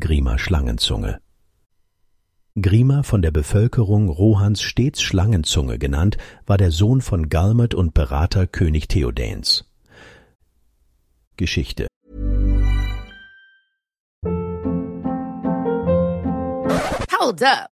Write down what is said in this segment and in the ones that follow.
Grima Schlangenzunge. Grima, von der Bevölkerung Rohans stets Schlangenzunge genannt, war der Sohn von Galmet und Berater König Theodens. Geschichte Hold up.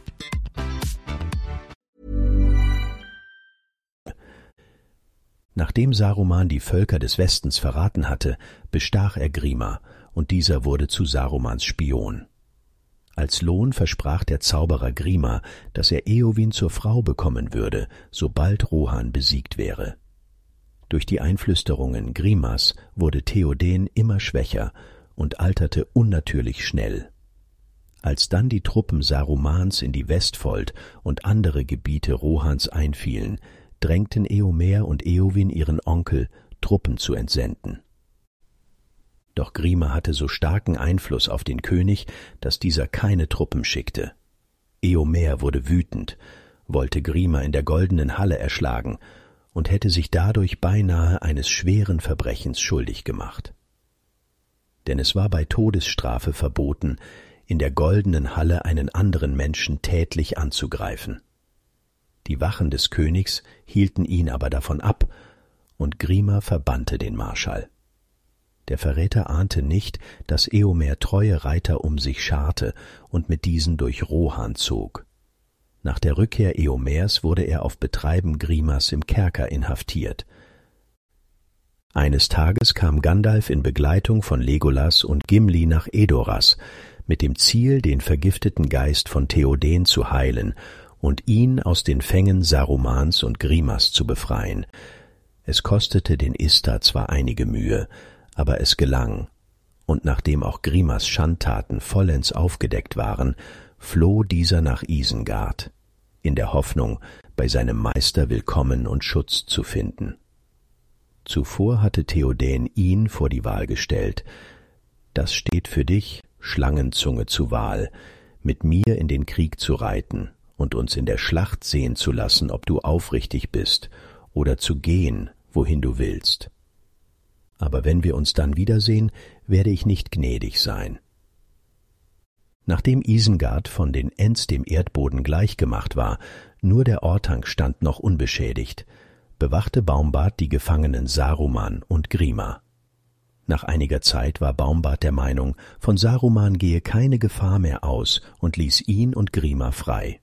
Nachdem Saruman die Völker des Westens verraten hatte, bestach er Grima, und dieser wurde zu Sarumans Spion. Als Lohn versprach der Zauberer Grima, dass er Eowyn zur Frau bekommen würde, sobald Rohan besiegt wäre. Durch die Einflüsterungen Grimas wurde Theoden immer schwächer und alterte unnatürlich schnell. Als dann die Truppen Sarumans in die Westfold und andere Gebiete Rohans einfielen, drängten Eomer und Eowyn ihren Onkel, Truppen zu entsenden. Doch Grima hatte so starken Einfluss auf den König, dass dieser keine Truppen schickte. Eomer wurde wütend, wollte Grima in der goldenen Halle erschlagen und hätte sich dadurch beinahe eines schweren Verbrechens schuldig gemacht. Denn es war bei Todesstrafe verboten, in der goldenen Halle einen anderen Menschen tätlich anzugreifen. Die Wachen des Königs hielten ihn aber davon ab, und Grima verbannte den Marschall. Der Verräter ahnte nicht, dass Eomer treue Reiter um sich scharte und mit diesen durch Rohan zog. Nach der Rückkehr Eomers wurde er auf Betreiben Grimas im Kerker inhaftiert. Eines Tages kam Gandalf in Begleitung von Legolas und Gimli nach Edoras, mit dem Ziel, den vergifteten Geist von Theoden zu heilen und ihn aus den Fängen Sarumans und Grimas zu befreien. Es kostete den Istar zwar einige Mühe, aber es gelang, und nachdem auch Grimas Schandtaten vollends aufgedeckt waren, floh dieser nach Isengard, in der Hoffnung, bei seinem Meister Willkommen und Schutz zu finden. Zuvor hatte Theoden ihn vor die Wahl gestellt. Das steht für dich, Schlangenzunge, zu Wahl, mit mir in den Krieg zu reiten und uns in der Schlacht sehen zu lassen, ob du aufrichtig bist, oder zu gehen, wohin du willst. Aber wenn wir uns dann wiedersehen, werde ich nicht gnädig sein. Nachdem Isengard von den Ents dem Erdboden gleichgemacht war, nur der Ortank stand noch unbeschädigt, bewachte Baumbart die Gefangenen Saruman und Grima. Nach einiger Zeit war Baumbart der Meinung, von Saruman gehe keine Gefahr mehr aus und ließ ihn und Grima frei.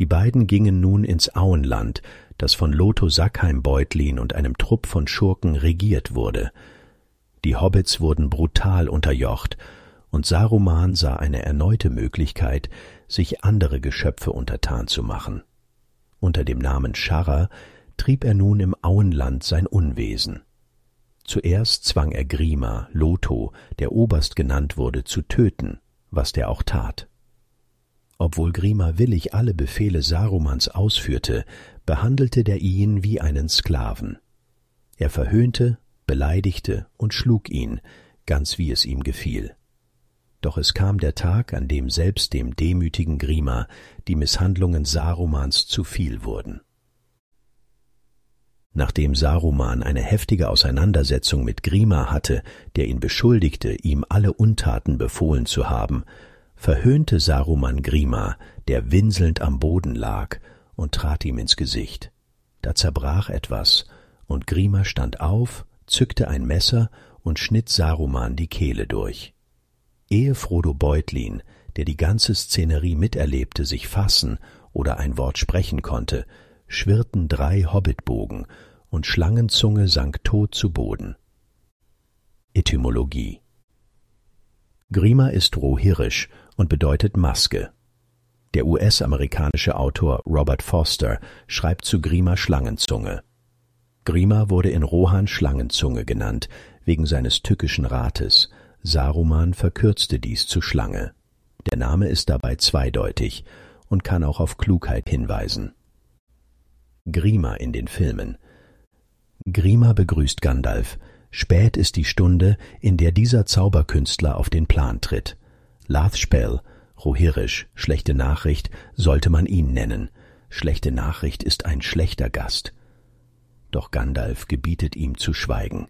Die beiden gingen nun ins Auenland, das von Lotho Sackheim-Beutlin und einem Trupp von Schurken regiert wurde. Die Hobbits wurden brutal unterjocht, und Saruman sah eine erneute Möglichkeit, sich andere Geschöpfe untertan zu machen. Unter dem Namen Scharrer trieb er nun im Auenland sein Unwesen. Zuerst zwang er Grima, Lotho, der Oberst genannt wurde, zu töten, was der auch tat. Obwohl Grima willig alle Befehle Sarumans ausführte, behandelte der ihn wie einen Sklaven. Er verhöhnte, beleidigte und schlug ihn, ganz wie es ihm gefiel. Doch es kam der Tag, an dem selbst dem demütigen Grima die Misshandlungen Sarumans zu viel wurden. Nachdem Saruman eine heftige Auseinandersetzung mit Grima hatte, der ihn beschuldigte, ihm alle Untaten befohlen zu haben, verhöhnte Saruman Grima, der winselnd am Boden lag, und trat ihm ins Gesicht. Da zerbrach etwas, und Grima stand auf, zückte ein Messer und schnitt Saruman die Kehle durch. Ehe Frodo Beutlin, der die ganze Szenerie miterlebte, sich fassen oder ein Wort sprechen konnte, schwirrten drei Hobbitbogen, und Schlangenzunge sank tot zu Boden. Etymologie Grima ist rohirrisch und bedeutet Maske. Der US-amerikanische Autor Robert Foster schreibt zu Grima Schlangenzunge. Grima wurde in Rohan Schlangenzunge genannt, wegen seines tückischen Rates. Saruman verkürzte dies zu Schlange. Der Name ist dabei zweideutig und kann auch auf Klugheit hinweisen. Grima in den Filmen Grima begrüßt Gandalf. Spät ist die Stunde, in der dieser Zauberkünstler auf den Plan tritt. Lathspell, Rohirrisch, schlechte Nachricht, sollte man ihn nennen. Schlechte Nachricht ist ein schlechter Gast. Doch Gandalf gebietet ihm zu schweigen.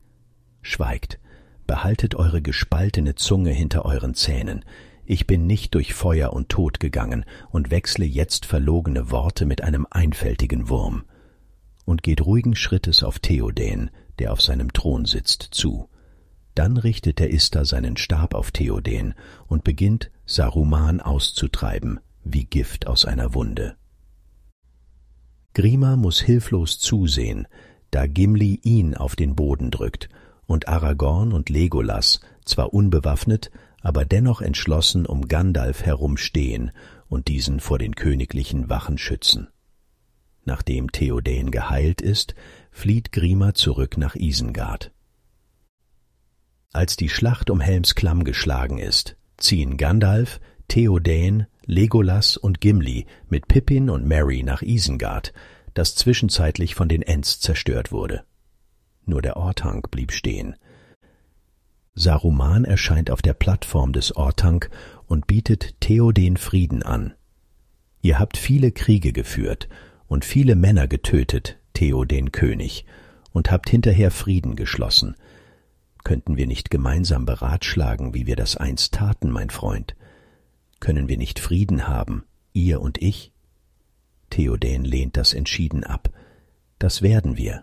Schweigt, behaltet eure gespaltene Zunge hinter euren Zähnen. Ich bin nicht durch Feuer und Tod gegangen und wechsle jetzt verlogene Worte mit einem einfältigen Wurm. Und geht ruhigen Schrittes auf Theoden, der auf seinem Thron sitzt, zu. Dann richtet der Ister seinen Stab auf Theoden und beginnt, Saruman auszutreiben, wie Gift aus einer Wunde. Grima muss hilflos zusehen, da Gimli ihn auf den Boden drückt und Aragorn und Legolas, zwar unbewaffnet, aber dennoch entschlossen um Gandalf herumstehen und diesen vor den königlichen Wachen schützen. Nachdem Theoden geheilt ist, flieht Grima zurück nach Isengard. Als die Schlacht um Helms Klamm geschlagen ist, ziehen Gandalf, Theoden, Legolas und Gimli mit Pippin und Merry nach Isengard, das zwischenzeitlich von den Ents zerstört wurde. Nur der Ortank blieb stehen, Saruman erscheint auf der Plattform des Ortank und bietet Theoden Frieden an. Ihr habt viele Kriege geführt und viele Männer getötet, Theoden König, und habt hinterher Frieden geschlossen. Könnten wir nicht gemeinsam beratschlagen, wie wir das einst taten, mein Freund? Können wir nicht Frieden haben, ihr und ich? Theoden lehnt das entschieden ab. Das werden wir.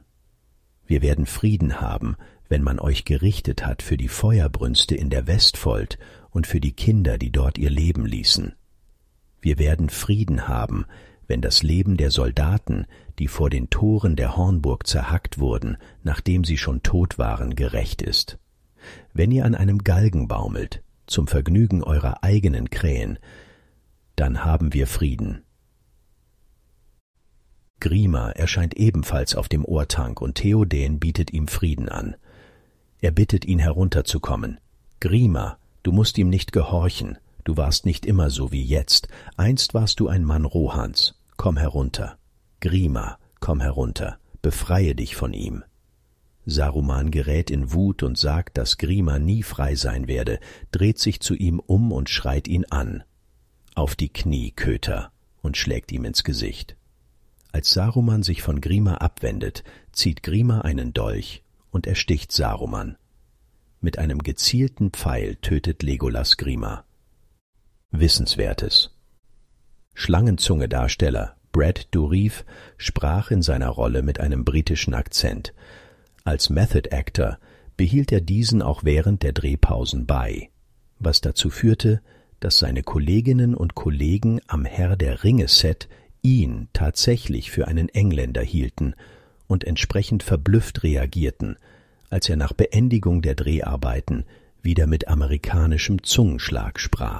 Wir werden Frieden haben, wenn man euch gerichtet hat für die Feuerbrünste in der Westfold und für die Kinder, die dort ihr Leben ließen. Wir werden Frieden haben, wenn das Leben der Soldaten, die vor den Toren der Hornburg zerhackt wurden, nachdem sie schon tot waren, gerecht ist. Wenn ihr an einem Galgen baumelt, zum Vergnügen eurer eigenen Krähen, dann haben wir Frieden. Grima erscheint ebenfalls auf dem Ohrtank und Theoden bietet ihm Frieden an. Er bittet ihn herunterzukommen. Grima, du musst ihm nicht gehorchen, du warst nicht immer so wie jetzt, einst warst du ein Mann Rohans, komm herunter. Grima, komm herunter, befreie dich von ihm. Saruman gerät in Wut und sagt, dass Grima nie frei sein werde, dreht sich zu ihm um und schreit ihn an. Auf die Knie, Köter, und schlägt ihm ins Gesicht. Als Saruman sich von Grima abwendet, zieht Grima einen Dolch und ersticht Saruman. Mit einem gezielten Pfeil tötet Legolas Grima. Wissenswertes Schlangenzunge-Darsteller Brad Dourif sprach in seiner Rolle mit einem britischen Akzent. Als Method Actor behielt er diesen auch während der Drehpausen bei, was dazu führte, dass seine Kolleginnen und Kollegen am Herr der Ringe Set ihn tatsächlich für einen Engländer hielten und entsprechend verblüfft reagierten, als er nach Beendigung der Dreharbeiten wieder mit amerikanischem Zungenschlag sprach.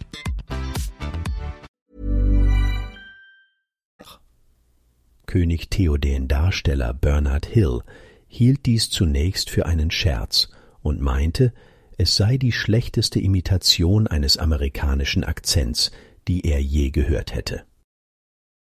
König Theoden Darsteller Bernard Hill hielt dies zunächst für einen Scherz und meinte, es sei die schlechteste Imitation eines amerikanischen Akzents, die er je gehört hätte.